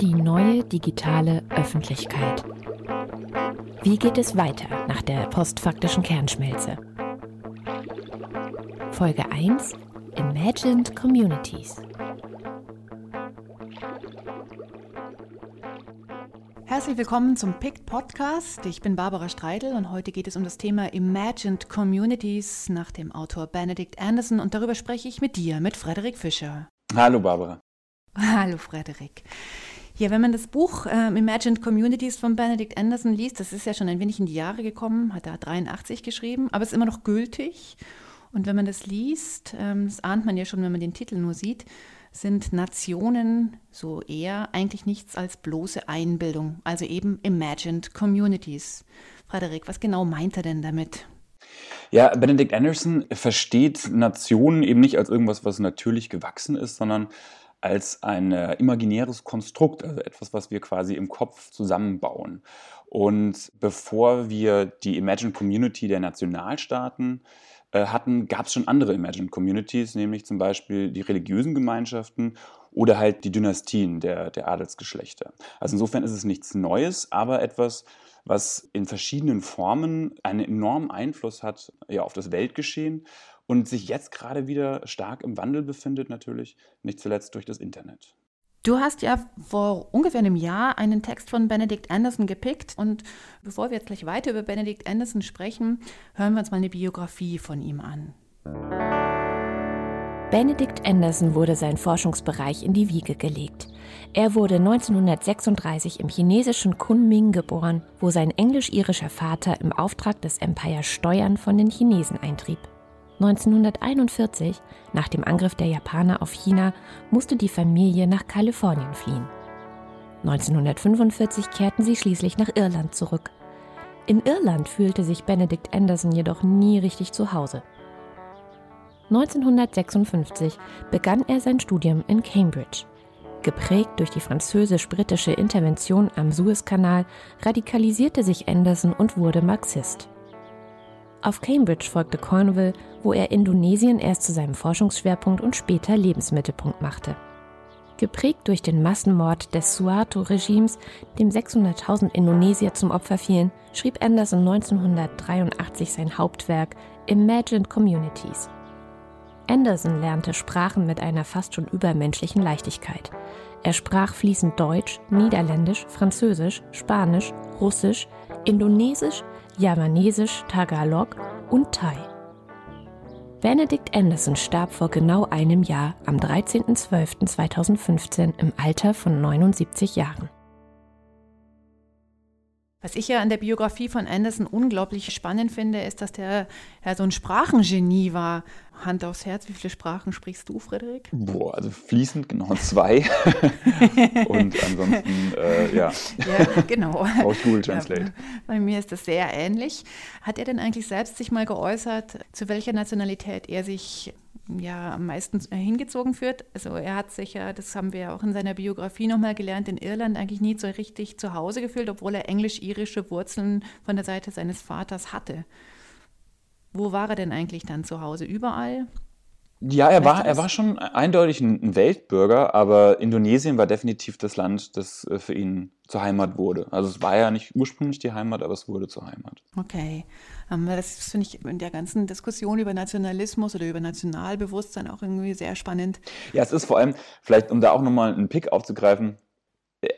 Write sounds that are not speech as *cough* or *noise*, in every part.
Die neue digitale Öffentlichkeit. Wie geht es weiter nach der postfaktischen Kernschmelze? Folge 1 Imagined Communities. Herzlich willkommen zum PICT Podcast. Ich bin Barbara Streidel und heute geht es um das Thema Imagined Communities nach dem Autor Benedict Anderson und darüber spreche ich mit dir, mit Frederik Fischer. Hallo Barbara. Hallo Frederik. Ja, wenn man das Buch äh, Imagined Communities von Benedict Anderson liest, das ist ja schon ein wenig in die Jahre gekommen, hat er 83 geschrieben, aber ist immer noch gültig. Und wenn man das liest, ähm, das ahnt man ja schon, wenn man den Titel nur sieht, sind Nationen so eher eigentlich nichts als bloße Einbildung, also eben Imagined Communities. Frederik, was genau meint er denn damit? Ja, Benedict Anderson versteht Nationen eben nicht als irgendwas, was natürlich gewachsen ist, sondern als ein äh, imaginäres Konstrukt, also etwas, was wir quasi im Kopf zusammenbauen. Und bevor wir die Imagine Community der Nationalstaaten äh, hatten, gab es schon andere Imagine Communities, nämlich zum Beispiel die religiösen Gemeinschaften oder halt die Dynastien der, der Adelsgeschlechter. Also insofern ist es nichts Neues, aber etwas, was in verschiedenen Formen einen enormen Einfluss hat ja, auf das Weltgeschehen und sich jetzt gerade wieder stark im Wandel befindet, natürlich, nicht zuletzt durch das Internet. Du hast ja vor ungefähr einem Jahr einen Text von Benedict Anderson gepickt und bevor wir jetzt gleich weiter über Benedict Anderson sprechen, hören wir uns mal eine Biografie von ihm an. Benedict Anderson wurde sein Forschungsbereich in die Wiege gelegt. Er wurde 1936 im chinesischen Kunming geboren, wo sein englisch-irischer Vater im Auftrag des Empire Steuern von den Chinesen eintrieb. 1941, nach dem Angriff der Japaner auf China, musste die Familie nach Kalifornien fliehen. 1945 kehrten sie schließlich nach Irland zurück. In Irland fühlte sich Benedict Anderson jedoch nie richtig zu Hause. 1956 begann er sein Studium in Cambridge. Geprägt durch die französisch-britische Intervention am Suezkanal radikalisierte sich Anderson und wurde Marxist. Auf Cambridge folgte Cornwall, wo er Indonesien erst zu seinem Forschungsschwerpunkt und später Lebensmittelpunkt machte. Geprägt durch den Massenmord des Suharto-Regimes, dem 600.000 Indonesier zum Opfer fielen, schrieb Anderson 1983 sein Hauptwerk Imagined Communities. Anderson lernte Sprachen mit einer fast schon übermenschlichen Leichtigkeit. Er sprach fließend Deutsch, Niederländisch, Französisch, Spanisch, Russisch, Indonesisch, Javanesisch, Tagalog und Thai. Benedict Anderson starb vor genau einem Jahr am 13.12.2015 im Alter von 79 Jahren. Was ich ja an der Biografie von Anderson unglaublich spannend finde, ist, dass der ja so ein Sprachengenie war. Hand aufs Herz, wie viele Sprachen sprichst du, Frederik? Boah, also fließend genau zwei. *laughs* Und ansonsten, äh, ja. Ja, genau. Auch Google Translate. Ja, bei mir ist das sehr ähnlich. Hat er denn eigentlich selbst sich mal geäußert, zu welcher Nationalität er sich ja am meisten hingezogen führt. Also er hat sich ja, das haben wir ja auch in seiner Biografie nochmal gelernt, in Irland eigentlich nie so richtig zu Hause gefühlt, obwohl er englisch-irische Wurzeln von der Seite seines Vaters hatte. Wo war er denn eigentlich dann zu Hause? Überall? Ja, er war, er war schon eindeutig ein Weltbürger, aber Indonesien war definitiv das Land, das äh, für ihn zur Heimat wurde. Also es war ja nicht ursprünglich die Heimat, aber es wurde zur Heimat. Okay. Ähm, das finde ich in der ganzen Diskussion über Nationalismus oder über Nationalbewusstsein auch irgendwie sehr spannend. Ja, es ist vor allem, vielleicht um da auch nochmal einen Pick aufzugreifen,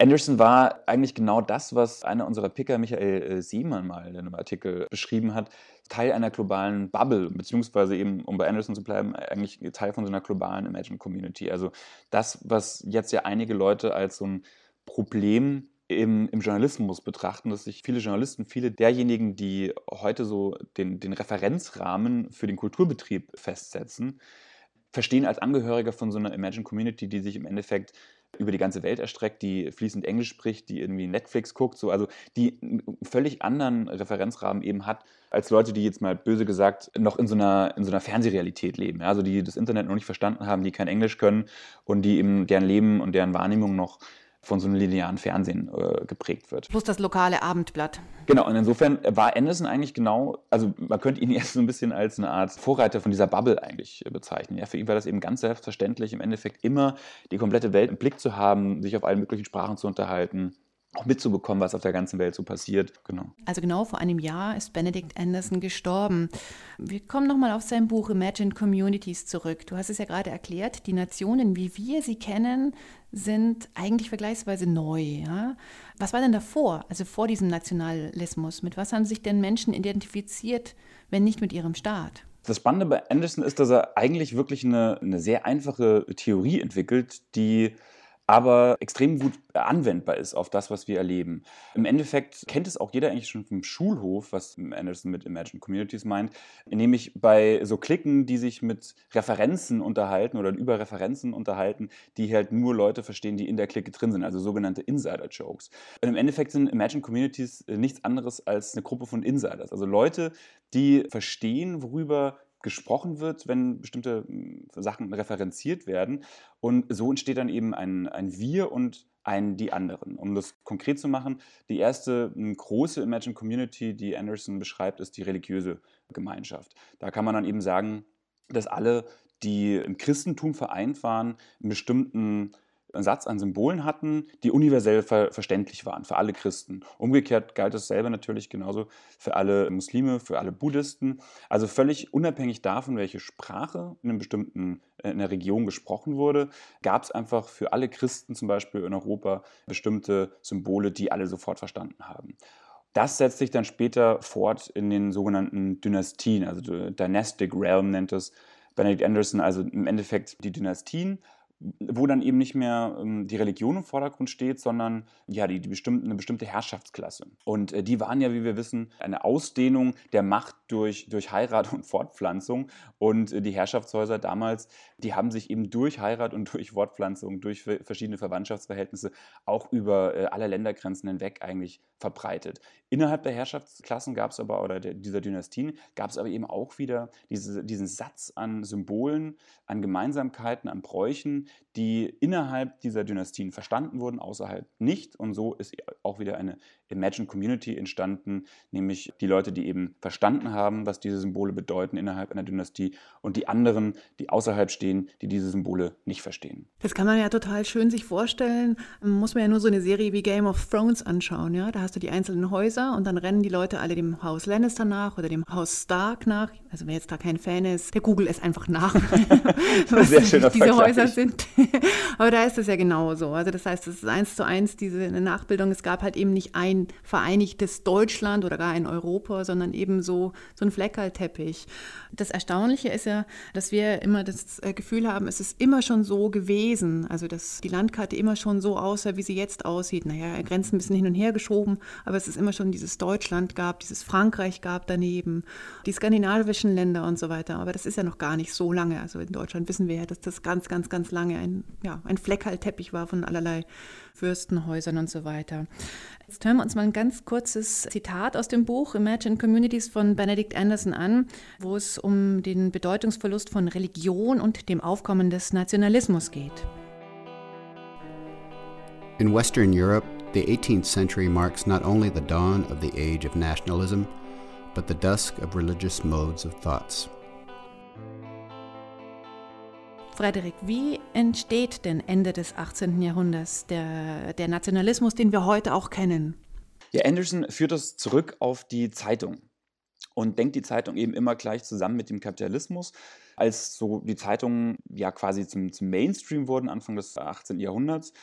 Anderson war eigentlich genau das, was einer unserer Picker, Michael äh, Siemann, mal in einem Artikel beschrieben hat. Teil einer globalen Bubble, beziehungsweise eben, um bei Anderson zu bleiben, eigentlich Teil von so einer globalen Imagine Community. Also das, was jetzt ja einige Leute als so ein Problem im, im, Journalismus betrachten, dass sich viele Journalisten, viele derjenigen, die heute so den, den Referenzrahmen für den Kulturbetrieb festsetzen, verstehen als Angehöriger von so einer Imagine Community, die sich im Endeffekt über die ganze Welt erstreckt, die fließend Englisch spricht, die irgendwie Netflix guckt, so, also die einen völlig anderen Referenzrahmen eben hat, als Leute, die jetzt mal böse gesagt noch in so einer, in so einer Fernsehrealität leben. Ja? Also die das Internet noch nicht verstanden haben, die kein Englisch können und die eben deren Leben und deren Wahrnehmung noch von so einem linearen Fernsehen äh, geprägt wird. Plus das lokale Abendblatt. Genau, und insofern war Anderson eigentlich genau, also man könnte ihn *laughs* erst so ein bisschen als eine Art Vorreiter von dieser Bubble eigentlich bezeichnen. Ja, für ihn war das eben ganz selbstverständlich, im Endeffekt immer die komplette Welt im Blick zu haben, sich auf allen möglichen Sprachen zu unterhalten auch mitzubekommen, was auf der ganzen Welt so passiert. Genau. Also genau vor einem Jahr ist Benedict Anderson gestorben. Wir kommen nochmal auf sein Buch Imagine Communities zurück. Du hast es ja gerade erklärt, die Nationen, wie wir sie kennen, sind eigentlich vergleichsweise neu. Ja? Was war denn davor, also vor diesem Nationalismus? Mit was haben sich denn Menschen identifiziert, wenn nicht mit ihrem Staat? Das Spannende bei Anderson ist, dass er eigentlich wirklich eine, eine sehr einfache Theorie entwickelt, die aber extrem gut anwendbar ist auf das, was wir erleben. Im Endeffekt kennt es auch jeder eigentlich schon vom Schulhof, was Anderson mit Imagine Communities meint, nämlich bei so Klicken, die sich mit Referenzen unterhalten oder über Referenzen unterhalten, die halt nur Leute verstehen, die in der Clique drin sind, also sogenannte Insider-Jokes. Im Endeffekt sind Imagine Communities nichts anderes als eine Gruppe von Insiders, also Leute, die verstehen, worüber gesprochen wird, wenn bestimmte hm, Sachen referenziert werden. Und so entsteht dann eben ein, ein Wir und ein Die anderen. Um das konkret zu machen, die erste hm, große Imagine Community, die Anderson beschreibt, ist die religiöse Gemeinschaft. Da kann man dann eben sagen, dass alle, die im Christentum vereint waren, in bestimmten Satz an Symbolen hatten, die universell ver verständlich waren für alle Christen. Umgekehrt galt dasselbe natürlich genauso für alle Muslime, für alle Buddhisten. Also völlig unabhängig davon, welche Sprache in, einem bestimmten, äh, in einer Region gesprochen wurde, gab es einfach für alle Christen zum Beispiel in Europa bestimmte Symbole, die alle sofort verstanden haben. Das setzt sich dann später fort in den sogenannten Dynastien, also Dynastic Realm nennt es Benedict Anderson, also im Endeffekt die Dynastien wo dann eben nicht mehr ähm, die Religion im Vordergrund steht, sondern ja, die, die bestimmte, eine bestimmte Herrschaftsklasse. Und äh, die waren ja, wie wir wissen, eine Ausdehnung der Macht durch, durch Heirat *laughs* und Fortpflanzung. Und äh, die Herrschaftshäuser damals, die haben sich eben durch Heirat und durch Fortpflanzung, durch verschiedene Verwandtschaftsverhältnisse auch über äh, alle Ländergrenzen hinweg eigentlich verbreitet. Innerhalb der Herrschaftsklassen gab es aber, oder der, dieser Dynastien, gab es aber eben auch wieder diese, diesen Satz an Symbolen, an Gemeinsamkeiten, an Bräuchen, die innerhalb dieser Dynastien verstanden wurden, außerhalb nicht. Und so ist auch wieder eine Imagine Community entstanden, nämlich die Leute, die eben verstanden haben, was diese Symbole bedeuten innerhalb einer Dynastie und die anderen, die außerhalb stehen, die diese Symbole nicht verstehen. Das kann man ja total schön sich vorstellen. Muss man ja nur so eine Serie wie Game of Thrones anschauen. Ja? Da hast du die einzelnen Häuser und dann rennen die Leute alle dem Haus Lannister nach oder dem Haus Stark nach. Also wer jetzt da kein Fan ist, der googelt es einfach nach, *laughs* was Sehr schöner diese Vergleich. Häuser sind. *laughs* Aber da ist es ja genauso. Also das heißt, es ist eins zu eins diese Nachbildung. Es gab halt eben nicht ein vereinigtes Deutschland oder gar ein Europa, sondern eben so, so ein Fleckerlteppich. Das Erstaunliche ist ja, dass wir immer das äh, Gefühl haben, es ist immer schon so gewesen. Also dass die Landkarte immer schon so aussah, wie sie jetzt aussieht. Naja, Grenzen ein bisschen hin und her geschoben, aber es ist immer schon dieses Deutschland gab, dieses Frankreich gab daneben, die skandinavischen Länder und so weiter. Aber das ist ja noch gar nicht so lange. Also in Deutschland wissen wir ja, dass das ganz, ganz, ganz lange ein, ja, ein Fleckerlteppich war von allerlei Fürstenhäusern und so weiter. Jetzt hören wir uns mal ein ganz kurzes Zitat aus dem Buch Imagine Communities von Benedict Anderson an, wo es um den Bedeutungsverlust von Religion und dem Aufkommen des Nationalismus geht. In Western Europe, the 18th century marks not only the dawn of the age of nationalism, but the dusk of religious modes of thoughts. Frederik, wie entsteht denn Ende des 18. Jahrhunderts der, der Nationalismus, den wir heute auch kennen? Ja, Anderson führt das zurück auf die Zeitung und denkt die Zeitung eben immer gleich zusammen mit dem Kapitalismus. Als so die Zeitungen ja quasi zum, zum Mainstream wurden, Anfang des 18. Jahrhunderts,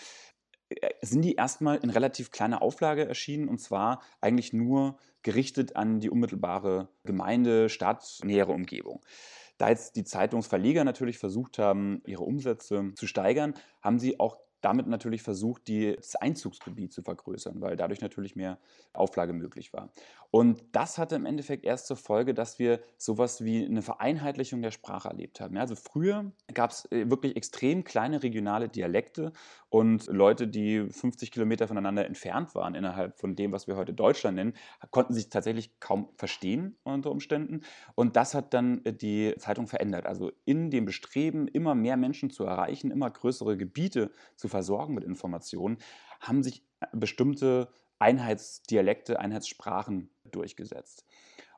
äh, sind die erstmal in relativ kleiner Auflage erschienen und zwar eigentlich nur gerichtet an die unmittelbare Gemeinde, Stadt, nähere Umgebung. Da jetzt die Zeitungsverleger natürlich versucht haben, ihre Umsätze zu steigern, haben sie auch damit natürlich versucht, das Einzugsgebiet zu vergrößern, weil dadurch natürlich mehr Auflage möglich war. Und das hatte im Endeffekt erst zur Folge, dass wir sowas wie eine Vereinheitlichung der Sprache erlebt haben. also früher gab es äh, wirklich extrem kleine regionale Dialekte und Leute, die 50 Kilometer voneinander entfernt waren innerhalb von dem, was wir heute Deutschland nennen, konnten sich tatsächlich kaum verstehen unter Umständen. Und das hat dann äh, die Zeitung verändert. Also in dem Bestreben, immer mehr Menschen zu erreichen, immer größere Gebiete zu versorgen mit Informationen, haben sich bestimmte Einheitsdialekte, Einheitssprachen durchgesetzt.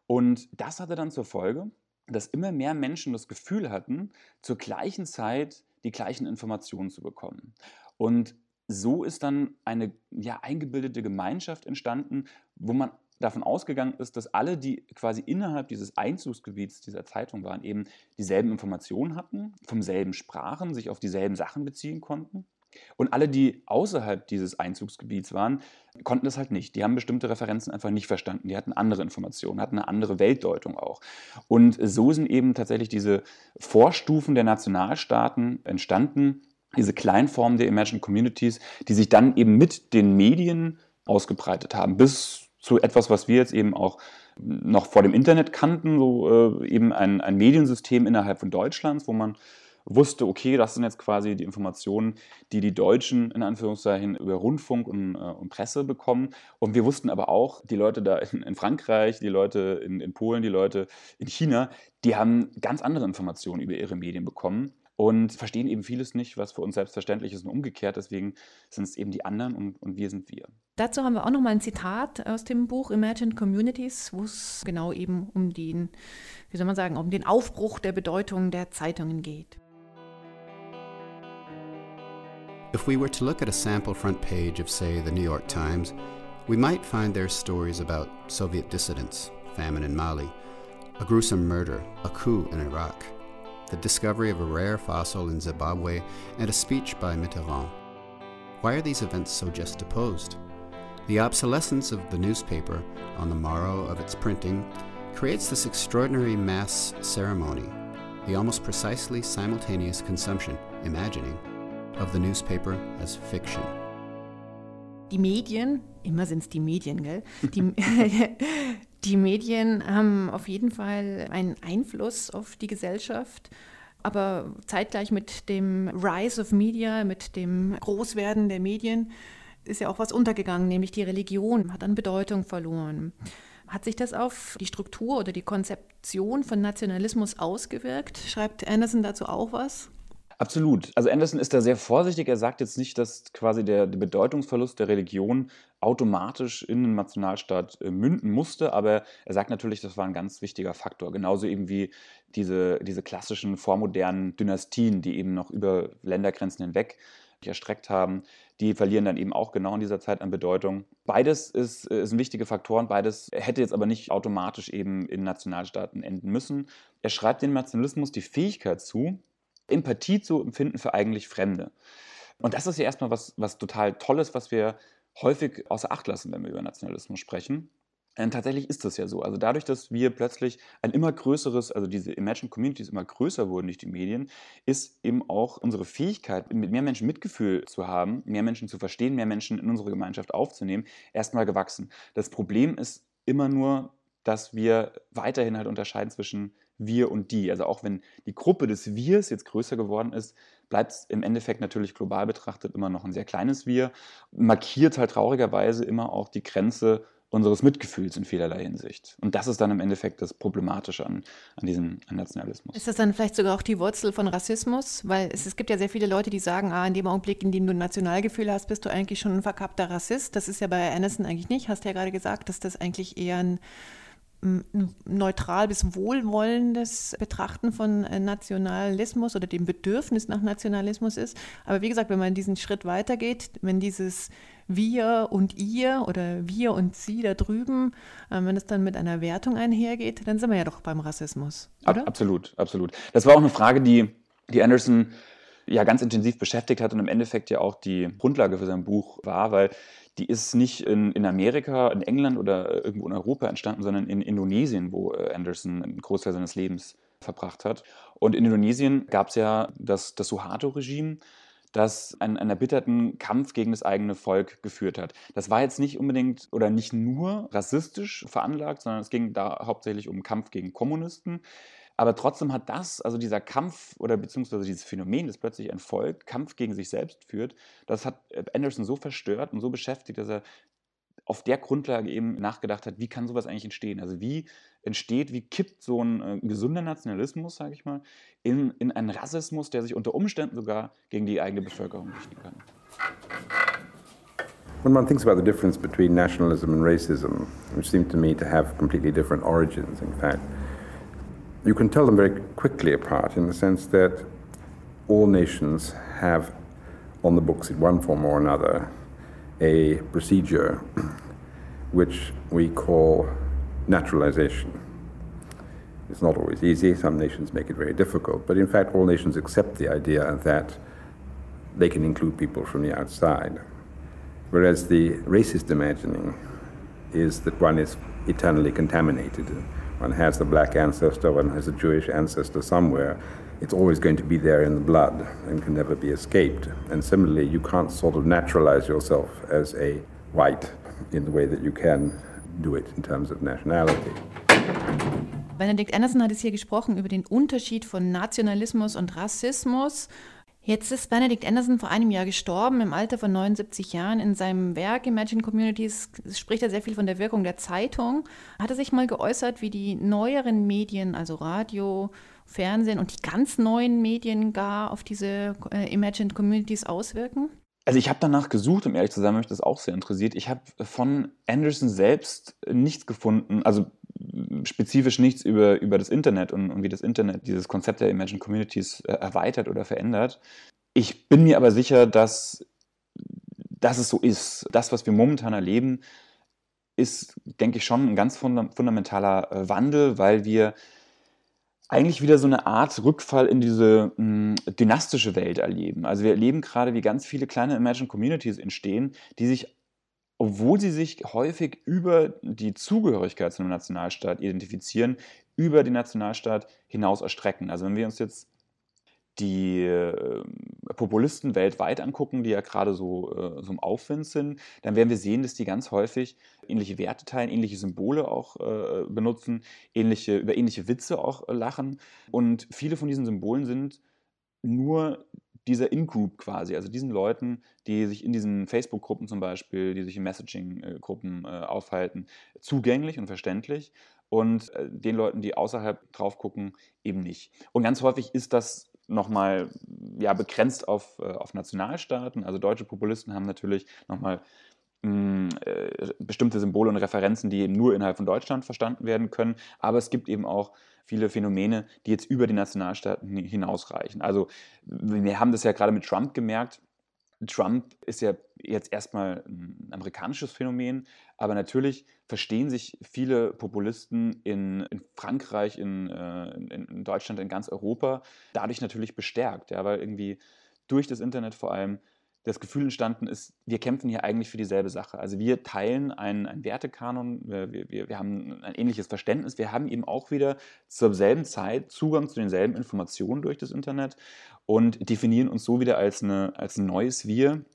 Und das hatte dann zur Folge, dass immer mehr Menschen das Gefühl hatten, zur gleichen Zeit die gleichen Informationen zu bekommen. Und so ist dann eine ja, eingebildete Gemeinschaft entstanden, wo man davon ausgegangen ist, dass alle, die quasi innerhalb dieses Einzugsgebiets dieser Zeitung waren, eben dieselben Informationen hatten, vom selben sprachen, sich auf dieselben Sachen beziehen konnten. Und alle, die außerhalb dieses Einzugsgebiets waren, konnten das halt nicht. Die haben bestimmte Referenzen einfach nicht verstanden. Die hatten andere Informationen, hatten eine andere Weltdeutung auch. Und so sind eben tatsächlich diese Vorstufen der Nationalstaaten entstanden, diese Kleinformen der Emerging Communities, die sich dann eben mit den Medien ausgebreitet haben, bis zu etwas, was wir jetzt eben auch noch vor dem Internet kannten, so äh, eben ein, ein Mediensystem innerhalb von Deutschlands, wo man wusste, okay, das sind jetzt quasi die Informationen, die die Deutschen in Anführungszeichen über Rundfunk und, äh, und Presse bekommen. Und wir wussten aber auch, die Leute da in, in Frankreich, die Leute in, in Polen, die Leute in China, die haben ganz andere Informationen über ihre Medien bekommen und verstehen eben vieles nicht, was für uns selbstverständlich ist und umgekehrt. Deswegen sind es eben die anderen und, und wir sind wir. Dazu haben wir auch noch mal ein Zitat aus dem Buch Imagined Communities, wo es genau eben um den, wie soll man sagen, um den Aufbruch der Bedeutung der Zeitungen geht. If we were to look at a sample front page of, say, the New York Times, we might find there stories about Soviet dissidents, famine in Mali, a gruesome murder, a coup in Iraq, the discovery of a rare fossil in Zimbabwe, and a speech by Mitterrand. Why are these events so juxtaposed? The obsolescence of the newspaper on the morrow of its printing creates this extraordinary mass ceremony, the almost precisely simultaneous consumption, imagining, of the newspaper as fiction. Die Medien, immer sind es die Medien, gell? Die, *laughs* die Medien haben auf jeden Fall einen Einfluss auf die Gesellschaft. Aber zeitgleich mit dem Rise of Media, mit dem Großwerden der Medien, ist ja auch was untergegangen, nämlich die Religion hat an Bedeutung verloren. Hat sich das auf die Struktur oder die Konzeption von Nationalismus ausgewirkt? Schreibt Anderson dazu auch was? Absolut. Also Anderson ist da sehr vorsichtig. Er sagt jetzt nicht, dass quasi der, der Bedeutungsverlust der Religion automatisch in den Nationalstaat äh, münden musste, aber er sagt natürlich, das war ein ganz wichtiger Faktor. Genauso eben wie diese, diese klassischen vormodernen Dynastien, die eben noch über Ländergrenzen hinweg erstreckt haben, die verlieren dann eben auch genau in dieser Zeit an Bedeutung. Beides ist, äh, sind wichtige Faktoren, beides hätte jetzt aber nicht automatisch eben in Nationalstaaten enden müssen. Er schreibt dem Nationalismus die Fähigkeit zu, Empathie zu empfinden für eigentlich Fremde. Und das ist ja erstmal was, was total Tolles, was wir häufig außer Acht lassen, wenn wir über Nationalismus sprechen. Und tatsächlich ist das ja so. Also dadurch, dass wir plötzlich ein immer größeres, also diese Imagine Communities immer größer wurden durch die Medien, ist eben auch unsere Fähigkeit, mit mehr Menschen Mitgefühl zu haben, mehr Menschen zu verstehen, mehr Menschen in unsere Gemeinschaft aufzunehmen, erstmal gewachsen. Das Problem ist immer nur, dass wir weiterhin halt unterscheiden zwischen wir und die. Also auch wenn die Gruppe des Wirs jetzt größer geworden ist, bleibt es im Endeffekt natürlich global betrachtet immer noch ein sehr kleines Wir, markiert halt traurigerweise immer auch die Grenze unseres Mitgefühls in vielerlei Hinsicht. Und das ist dann im Endeffekt das Problematische an, an diesem an Nationalismus. Ist das dann vielleicht sogar auch die Wurzel von Rassismus? Weil es, es gibt ja sehr viele Leute, die sagen, ah, in dem Augenblick, in dem du ein Nationalgefühl hast, bist du eigentlich schon ein verkappter Rassist. Das ist ja bei Anderson eigentlich nicht. Hast ja gerade gesagt, dass das eigentlich eher ein neutral bis wohlwollendes Betrachten von äh, Nationalismus oder dem Bedürfnis nach Nationalismus ist. Aber wie gesagt, wenn man diesen Schritt weitergeht, wenn dieses wir und ihr oder wir und sie da drüben, äh, wenn es dann mit einer Wertung einhergeht, dann sind wir ja doch beim Rassismus. Oder? Absolut, absolut. Das war auch eine Frage, die, die Anderson ja ganz intensiv beschäftigt hat und im Endeffekt ja auch die Grundlage für sein Buch war, weil die ist nicht in, in Amerika, in England oder irgendwo in Europa entstanden, sondern in Indonesien, wo äh, Anderson einen Großteil seines Lebens verbracht hat. Und in Indonesien gab es ja das, das Suharto-Regime, das einen, einen erbitterten Kampf gegen das eigene Volk geführt hat. Das war jetzt nicht unbedingt oder nicht nur rassistisch veranlagt, sondern es ging da hauptsächlich um Kampf gegen Kommunisten. Aber trotzdem hat das, also dieser Kampf oder beziehungsweise dieses Phänomen, dass plötzlich ein Volk Kampf gegen sich selbst führt, das hat äh, Anderson so verstört und so beschäftigt, dass er auf der Grundlage eben nachgedacht hat, wie kann sowas eigentlich entstehen? Also wie entsteht, wie kippt so ein äh, gesunder Nationalismus, sage ich mal, in, in einen Rassismus, der sich unter Umständen sogar gegen die eigene Bevölkerung richten kann? when one thinks about the difference between nationalism and racism, which seem to me to have completely different origins, in fact, you can tell them very quickly apart in the sense that all nations have on the books in one form or another a procedure which we call naturalization. It's not always easy, some nations make it very difficult, but in fact, all nations accept the idea that they can include people from the outside. Whereas the racist imagining is that one is eternally contaminated. One has a black ancestor, one has a Jewish ancestor somewhere. It's always going to be there in the blood and can never be escaped. And similarly, you can't sort of naturalize yourself as a white in the way that you can do it in terms of nationality. Benedikt Anderson hat es hier gesprochen über den Unterschied von Nationalismus und Rassismus. Jetzt ist Benedict Anderson vor einem Jahr gestorben, im Alter von 79 Jahren. In seinem Werk Imagine Communities spricht er sehr viel von der Wirkung der Zeitung. Hat er sich mal geäußert, wie die neueren Medien, also Radio, Fernsehen und die ganz neuen Medien gar auf diese äh, Imagine Communities auswirken? Also ich habe danach gesucht, um ehrlich zu sein, mich das auch sehr interessiert. Ich habe von Anderson selbst nichts gefunden, also spezifisch nichts über, über das Internet und, und wie das Internet dieses Konzept der Imagine Communities äh, erweitert oder verändert. Ich bin mir aber sicher, dass, dass es so ist. Das, was wir momentan erleben, ist, denke ich, schon ein ganz fundamentaler äh, Wandel, weil wir eigentlich wieder so eine Art Rückfall in diese mh, dynastische Welt erleben. Also wir erleben gerade, wie ganz viele kleine Imagine Communities entstehen, die sich obwohl sie sich häufig über die Zugehörigkeit zu einem Nationalstaat identifizieren, über den Nationalstaat hinaus erstrecken. Also wenn wir uns jetzt die äh, Populisten weltweit angucken, die ja gerade so, äh, so im Aufwind sind, dann werden wir sehen, dass die ganz häufig ähnliche Werte teilen, ähnliche Symbole auch äh, benutzen, ähnliche, über ähnliche Witze auch lachen. Und viele von diesen Symbolen sind nur dieser In-Group quasi, also diesen Leuten, die sich in diesen Facebook-Gruppen zum Beispiel, die sich in Messaging-Gruppen äh, aufhalten, zugänglich und verständlich und äh, den Leuten, die außerhalb drauf gucken, eben nicht. Und ganz häufig ist das nochmal ja, begrenzt auf, äh, auf Nationalstaaten. Also deutsche Populisten haben natürlich nochmal hm, bestimmte Symbole und Referenzen, die eben nur innerhalb von Deutschland verstanden werden können. Aber es gibt eben auch viele Phänomene, die jetzt über die Nationalstaaten hinausreichen. Also wir haben das ja gerade mit Trump gemerkt. Trump ist ja jetzt erstmal ein amerikanisches Phänomen, aber natürlich verstehen sich viele Populisten in, in Frankreich, in, äh, in, Deutschland, in ganz Europa dadurch natürlich bestärkt, ja, weil irgendwie durch das Internet vor allem das Gefühl entstanden ist, wir kämpfen hier eigentlich für dieselbe Sache. Also wir teilen einen, einen Wertekanon, wir, wir, wir haben ein ähnliches Verständnis, wir haben eben auch wieder zur selben Zeit Zugang zu denselben Informationen durch das Internet und definieren uns so wieder als, eine, als ein neues Wir,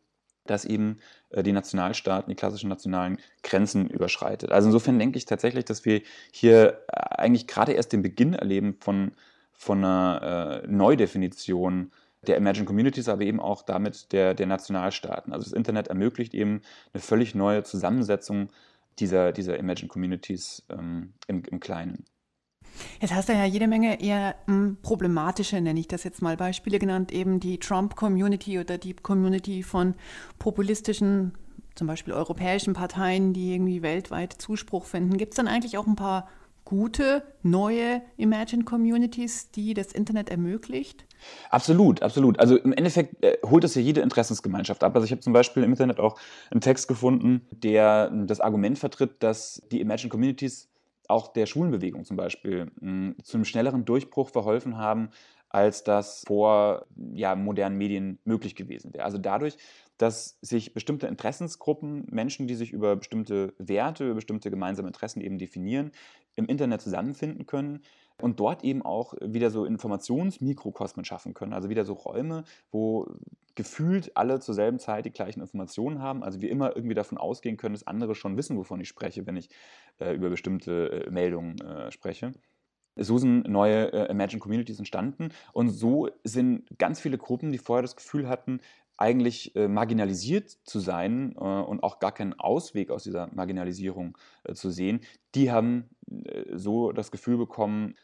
das eben äh, die Nationalstaaten, die klassischen nationalen Grenzen überschreitet. Also insofern denke ich tatsächlich, dass wir hier äh, eigentlich gerade erst den Beginn erleben von, von einer äh, Neudefinition der Emerging Communities, aber eben auch damit der, der Nationalstaaten. Also das Internet ermöglicht eben eine völlig neue Zusammensetzung dieser, dieser Emerging Communities ähm, im, im Kleinen. Jetzt hast du ja jede Menge eher hm, problematische, nenne ich das jetzt mal, Beispiele genannt, eben die Trump-Community oder die Community von populistischen, zum Beispiel europäischen Parteien, die irgendwie weltweit Zuspruch finden. Gibt es dann eigentlich auch ein paar gute, neue Imagine Communities, die das Internet ermöglicht? Absolut, absolut. Also im Endeffekt äh, holt es ja jede Interessensgemeinschaft ab. Also ich habe zum Beispiel im Internet auch einen Text gefunden, der das Argument vertritt, dass die Imagine Communities auch der Schulenbewegung zum Beispiel mh, zu einem schnelleren Durchbruch verholfen haben, als das vor ja, modernen Medien möglich gewesen wäre. Also dadurch, dass sich bestimmte Interessensgruppen, Menschen, die sich über bestimmte Werte, über bestimmte gemeinsame Interessen eben definieren, im Internet zusammenfinden können und dort eben auch wieder so Informationsmikrokosmen schaffen können. Also wieder so Räume, wo gefühlt alle zur selben Zeit die gleichen Informationen haben. Also wir immer irgendwie davon ausgehen können, dass andere schon wissen, wovon ich spreche, wenn ich äh, über bestimmte äh, Meldungen äh, spreche. So sind neue äh, Imagine Communities entstanden und so sind ganz viele Gruppen, die vorher das Gefühl hatten, eigentlich äh, marginalisiert zu sein äh, und auch gar keinen Ausweg aus dieser Marginalisierung äh, zu sehen, die haben äh, so das Gefühl bekommen,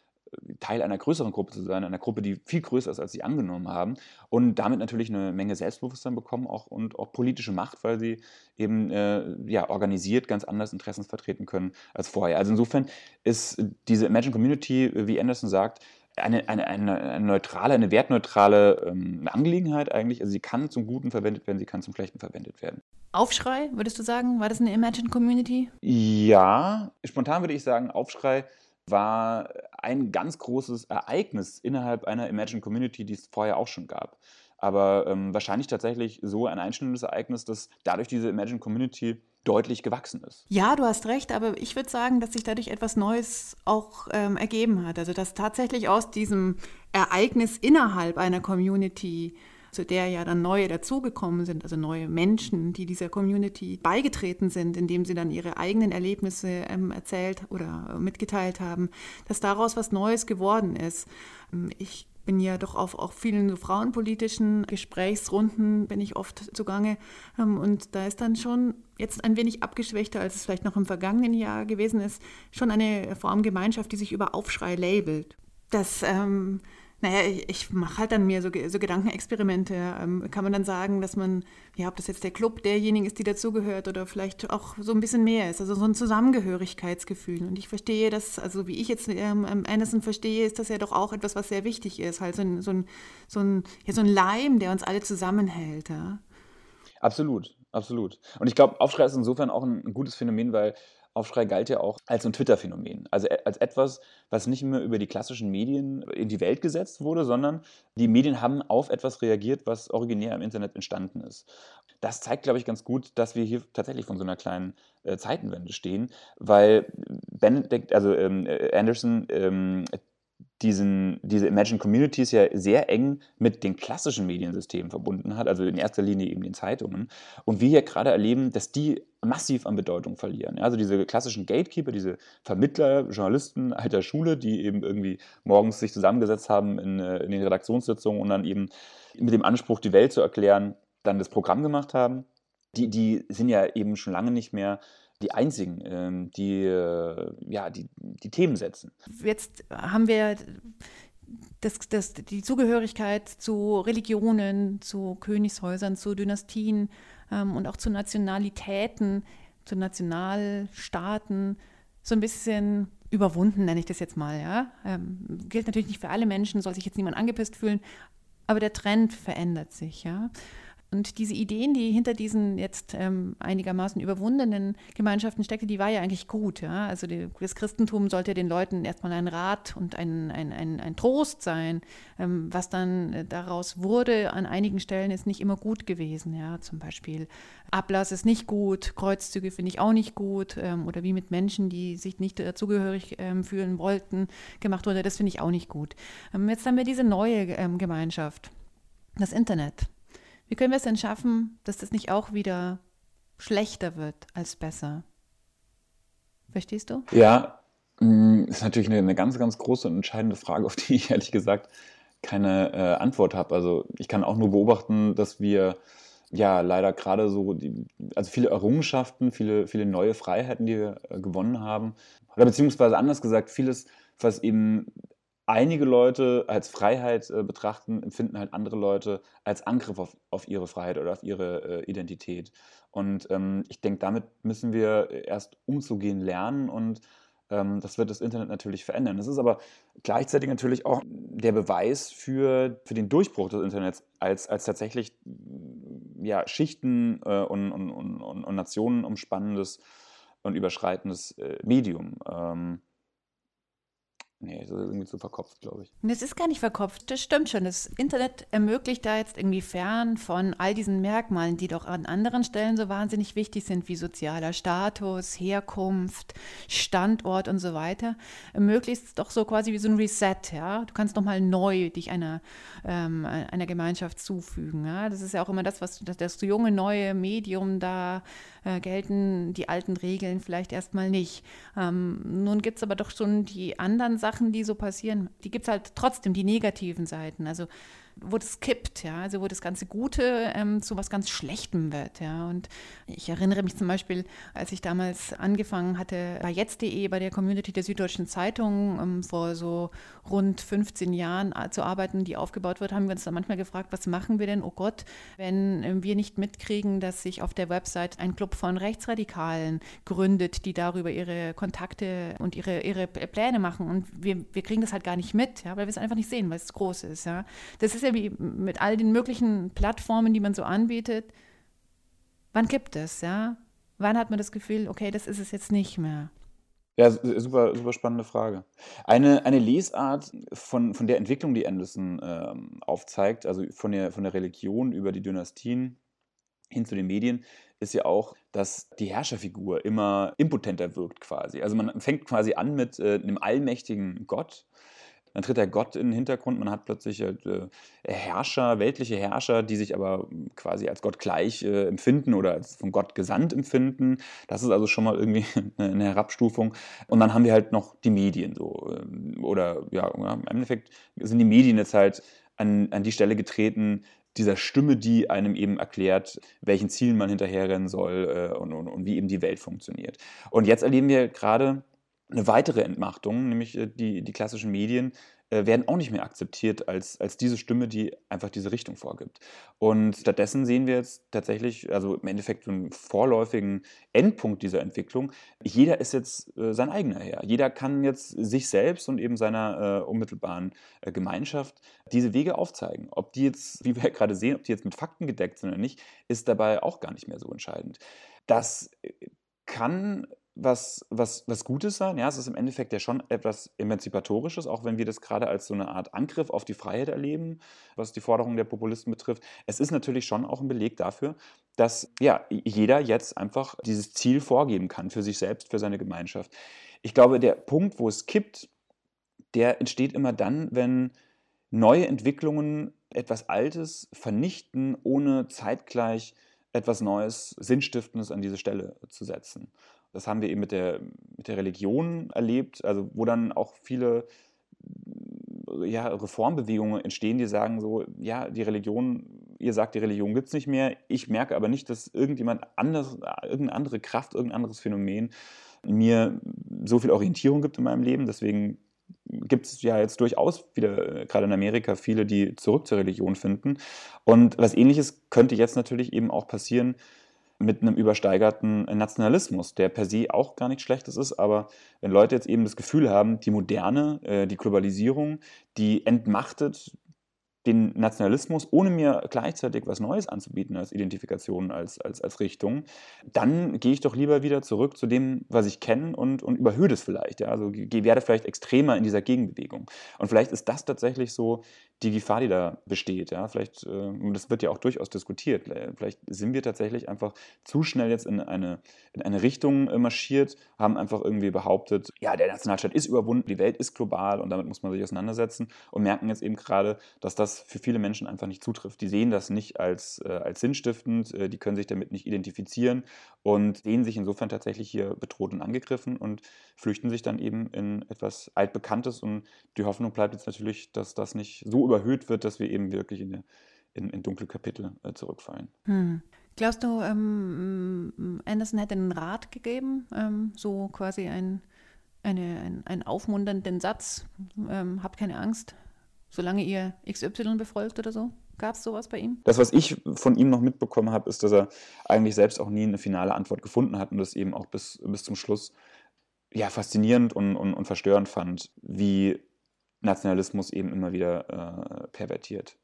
Teil einer größeren Gruppe zu sein, einer Gruppe, die viel größer ist, als sie angenommen haben und damit natürlich eine Menge Selbstbewusstsein bekommen auch, und auch politische Macht, weil sie eben äh, ja, organisiert ganz anders Interessen vertreten können als vorher. Also insofern ist diese Imagine Community, wie Anderson sagt, eine, eine, eine, neutrale, eine wertneutrale ähm, Angelegenheit eigentlich. Also sie kann zum Guten verwendet werden, sie kann zum Schlechten verwendet werden. Aufschrei, würdest du sagen, war das eine Imagine Community? Ja, spontan würde ich sagen, Aufschrei war ein ganz großes Ereignis innerhalb einer Imagine Community, die es vorher auch schon gab. Aber ähm, wahrscheinlich tatsächlich so ein einschneidendes Ereignis, dass dadurch diese Imagine Community deutlich gewachsen ist. Ja, du hast recht, aber ich würde sagen, dass sich dadurch etwas Neues auch ähm, ergeben hat. Also dass tatsächlich aus diesem Ereignis innerhalb einer Community zu der ja dann neue dazugekommen sind, also neue Menschen, die dieser Community beigetreten sind, indem sie dann ihre eigenen Erlebnisse ähm, erzählt oder mitgeteilt haben, dass daraus was Neues geworden ist. Ähm, ich bin ja doch auf auch vielen so frauenpolitischen Gesprächsrunden bin ich oft zugange ähm, und da ist dann schon jetzt ein wenig abgeschwächter, als es vielleicht noch im vergangenen Jahr gewesen ist, schon eine Form Gemeinschaft, die sich über Aufschrei labelt. Das ähm, naja, ich, ich mache halt dann mir so, so Gedankenexperimente. Ähm, kann man dann sagen, dass man, ja, ob das jetzt der Club derjenigen ist, die dazugehört oder vielleicht auch so ein bisschen mehr ist, also so ein Zusammengehörigkeitsgefühl. Und ich verstehe das, also wie ich jetzt ähm, Anderson verstehe, ist das ja doch auch etwas, was sehr wichtig ist, halt so ein, so ein, so ein, ja, so ein Leim, der uns alle zusammenhält. Ja? Absolut, absolut. Und ich glaube, Aufschrei ist insofern auch ein, gutes Phänomen, weil Aufschrei galt ja auch als ein Twitter-Phänomen. Also äh, als etwas, was nicht mehr über die klassischen Medien in die Welt gesetzt wurde, sondern die Medien haben auf etwas reagiert, was originär im Internet entstanden ist. Das zeigt, glaube ich, ganz gut, dass wir hier tatsächlich von so einer kleinen äh, Zeitenwende stehen, weil Benedict, also ähm, äh, Anderson, ähm, diesen, diese Imagine Communities ja sehr eng mit den klassischen Mediensystemen verbunden hat, also in erster Linie eben den Zeitungen. Und wir hier gerade erleben, dass die massiv an Bedeutung verlieren. Also diese klassischen Gatekeeper, diese Vermittler, Journalisten alter Schule, die eben irgendwie morgens sich zusammengesetzt haben in, äh, in den Redaktionssitzungen und dann eben mit dem Anspruch, die Welt zu erklären, dann das Programm gemacht haben, die, die sind ja eben schon lange nicht mehr die einzigen, ähm, die, äh, ja, die, die Themen setzen. Jetzt haben wir das, das, die Zugehörigkeit zu Religionen, zu Königshäusern, zu Dynastien ähm, und auch zu Nationalitäten, zu Nationalstaaten so ein bisschen überwunden, nenne ich das jetzt mal. Ja? Ähm, gilt natürlich nicht für alle Menschen, soll sich jetzt niemand angepisst fühlen, aber der Trend verändert sich. Ja? Und diese Ideen, die hinter diesen jetzt ähm, einigermaßen überwundenen Gemeinschaften steckte, die war ja eigentlich gut. Ja? Also die, das Christentum sollte den Leuten erstmal ein Rat und ein, ein, ein, ein Trost sein. Ähm, was dann äh, daraus wurde an einigen Stellen ist nicht immer gut gewesen. Ja? Zum Beispiel Ablass ist nicht gut, Kreuzzüge finde ich auch nicht gut ähm, oder wie mit Menschen, die sich nicht dazugehörig ähm, fühlen wollten, gemacht wurde, das finde ich auch nicht gut. Ähm, jetzt haben wir diese neue ähm, Gemeinschaft, das Internet. Wie können wir es denn schaffen, dass das nicht auch wieder schlechter wird als besser? Verstehst du? Ja, mm, ist natürlich eine, eine ganz, ganz große und entscheidende Frage, auf die ich *laughs* ehrlich gesagt keine äh, Antwort habe. Also ich kann auch nur beobachten, dass wir ja leider gerade so, die, also viele Errungenschaften, viele, viele neue Freiheiten, die wir äh, gewonnen haben, oder beziehungsweise anders gesagt, vieles, was eben einige Leute als Freiheit äh, betrachten, empfinden halt andere Leute als Angriff auf, auf ihre Freiheit oder auf ihre äh, Identität. Und ähm, ich denke, damit müssen wir erst umzugehen lernen und ähm, das wird das Internet natürlich verändern. Das ist aber gleichzeitig natürlich auch der Beweis für, für den Durchbruch des Internets als, als tatsächlich ja, Schichten äh, und, und, und, und, Nationen umspannendes und überschreitendes äh, Medium. Ähm, Nee, das ist irgendwie zu verkopft, glaube ich. Das ist gar nicht verkopft, das stimmt schon. Das Internet ermöglicht da jetzt irgendwie fern von all diesen Merkmalen, die doch an anderen Stellen so wahnsinnig wichtig sind, wie sozialer Status, Herkunft, Standort und so weiter, ermöglicht es doch so quasi wie so ein Reset, ja. Du kannst nochmal neu dich einer, ähm, einer Gemeinschaft zufügen. Ja? Das ist ja auch immer das, was das, das junge, neue Medium da äh, gelten die alten Regeln vielleicht erstmal nicht. Ähm, nun gibt es aber doch schon die anderen Sachen, die so passieren. Die gibt es halt trotzdem, die negativen Seiten. Also wo das kippt, ja, also wo das ganze Gute ähm, zu was ganz Schlechtem wird, ja. Und ich erinnere mich zum Beispiel, als ich damals angefangen hatte bei jetzt.de, bei der Community der Süddeutschen Zeitung ähm, vor so rund 15 Jahren äh, zu arbeiten, die aufgebaut wird, haben wir uns dann manchmal gefragt, was machen wir denn, oh Gott, wenn äh, wir nicht mitkriegen, dass sich auf der Website ein Club von Rechtsradikalen gründet, die darüber ihre Kontakte und ihre, ihre Pläne machen. Und wir, wir kriegen das halt gar nicht mit, ja, weil wir es einfach nicht sehen, weil es groß ist. Ja. Das ist ja wie mit all den möglichen Plattformen, die man so anbietet. Wann gibt es, ja? Wann hat man das Gefühl, okay, das ist es jetzt nicht mehr? Ja, super, super spannende Frage. Eine, eine Lesart von, von der Entwicklung, die Anderson ähm, aufzeigt, also von der, von der Religion über die Dynastien hin zu den Medien, ist ja auch, dass die Herrscherfigur immer impotenter wirkt quasi. Also man fängt quasi an mit äh, einem allmächtigen Gott dann tritt der Gott in den Hintergrund. Man hat plötzlich äh, Herrscher, weltliche Herrscher, die sich aber quasi als Gott gleich äh, empfinden oder als von Gott gesandt empfinden. Das ist also schon mal irgendwie *laughs* eine Herabstufung. Und dann haben wir halt noch die Medien so. Ähm, oder ja, im Endeffekt sind die Medien jetzt halt an, an die Stelle getreten, dieser Stimme, die einem eben erklärt, welchen Zielen man hinterherrennen soll äh, und, und, und, wie eben die Welt funktioniert. Und jetzt erleben wir gerade eine weitere Entmachtung, nämlich äh, die, die klassischen Medien, äh, werden auch nicht mehr akzeptiert als, als diese Stimme, die einfach diese Richtung vorgibt. Und stattdessen sehen wir jetzt tatsächlich, also im Endeffekt so einen vorläufigen Endpunkt dieser Entwicklung. Jeder ist jetzt äh, sein eigener Herr. Jeder kann jetzt sich selbst und eben seiner äh, unmittelbaren äh, Gemeinschaft diese Wege aufzeigen. Ob die jetzt, wie wir gerade sehen, ob die jetzt mit Fakten gedeckt sind oder nicht, ist dabei auch gar nicht mehr so entscheidend. Das kann was, was, was Gutes sein. Ja, es ist im Endeffekt ja schon etwas Emanzipatorisches, auch wenn wir das gerade als so eine Art Angriff auf die Freiheit erleben, was die Forderungen der Populisten betrifft. Es ist natürlich schon auch ein Beleg dafür, dass ja, jeder jetzt einfach dieses Ziel vorgeben kann für sich selbst, für seine Gemeinschaft. Ich glaube, der Punkt, wo es kippt, der entsteht immer dann, wenn neue Entwicklungen etwas Altes vernichten, ohne zeitgleich etwas Neues, Sinnstiftendes an diese Stelle zu setzen. Das haben wir eben mit der, mit der Religion erlebt, also wo dann auch viele ja, Reformbewegungen entstehen, die sagen so, ja, die Religion, ihr sagt, die Religion gibt es nicht mehr. Ich merke aber nicht, dass irgendjemand anders, irgendeine andere Kraft, irgendein anderes Phänomen mir so viel Orientierung gibt in meinem Leben. Deswegen gibt es ja jetzt durchaus wieder, gerade in Amerika, viele, die zurück zur Religion finden. Und was ähnliches könnte jetzt natürlich eben auch passieren, mit einem übersteigerten Nationalismus, der per se auch gar nichts Schlechtes ist, aber wenn Leute jetzt eben das Gefühl haben, die Moderne, äh, die Globalisierung, die entmachtet den Nationalismus, ohne mir gleichzeitig was Neues anzubieten als Identifikation, als, als, als Richtung, dann gehe ich doch lieber wieder zurück zu dem, was ich kenne und, und überhöhe das vielleicht. Ja? Also werde vielleicht extremer in dieser Gegenbewegung. Und vielleicht ist das tatsächlich so die Gefahr, die da besteht. Ja? Vielleicht, äh, und das wird ja auch durchaus diskutiert, vielleicht sind wir tatsächlich einfach zu schnell jetzt in eine, in eine Richtung äh, marschiert, haben einfach irgendwie behauptet, ja, der Nationalstaat ist überwunden, die Welt ist global und damit muss man sich auseinandersetzen und merken jetzt eben gerade, dass das für viele Menschen einfach nicht zutrifft. Die sehen das nicht als, äh, als sinnstiftend, äh, die können sich damit nicht identifizieren und sehen sich insofern tatsächlich hier bedroht und angegriffen und flüchten sich dann eben in etwas Altbekanntes. Und die Hoffnung bleibt jetzt natürlich, dass das nicht so überhöht wird, dass wir eben wirklich in, in, in dunkle Kapitel äh, zurückfallen. Hm. Glaubst du, ähm, Anderson hätte einen Rat gegeben, ähm, so quasi ein, eine, ein, einen aufmunternden Satz, ähm, habt keine Angst, solange ihr XY befolgt oder so? Gab es sowas bei ihm? Das, was ich von ihm noch mitbekommen habe, ist, dass er eigentlich selbst auch nie eine finale Antwort gefunden hat und das eben auch bis, bis zum Schluss ja, faszinierend und, und, und verstörend fand, wie Nationalismus eben immer wieder äh, pervertiert.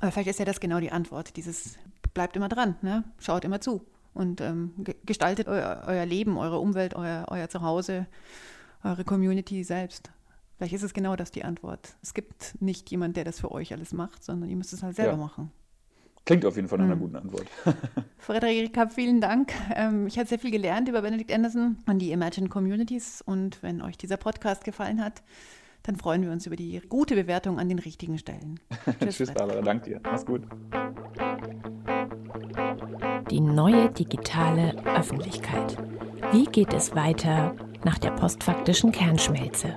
Aber vielleicht ist ja das genau die Antwort. Dieses bleibt immer dran, ne? schaut immer zu und ähm, gestaltet euer, euer, Leben, eure Umwelt, euer, euer Zuhause, eure Community selbst. Vielleicht ist es genau das die Antwort. Es gibt nicht jemand, der das für euch alles macht, sondern ihr müsst es halt selber ja. machen. Klingt auf jeden Fall nach einer hm. guten Antwort. *laughs* Frederika, vielen Dank. Ähm, ich habe sehr viel gelernt über Benedict Anderson und die Imagine Communities. Und wenn euch dieser Podcast gefallen hat, dann freuen wir uns über die gute Bewertung an den richtigen Stellen. *laughs* Tschüss, Tschüss Barbara. Danke dir. Mach's gut. Die neue digitale Öffentlichkeit. Wie geht es weiter nach der postfaktischen Kernschmelze?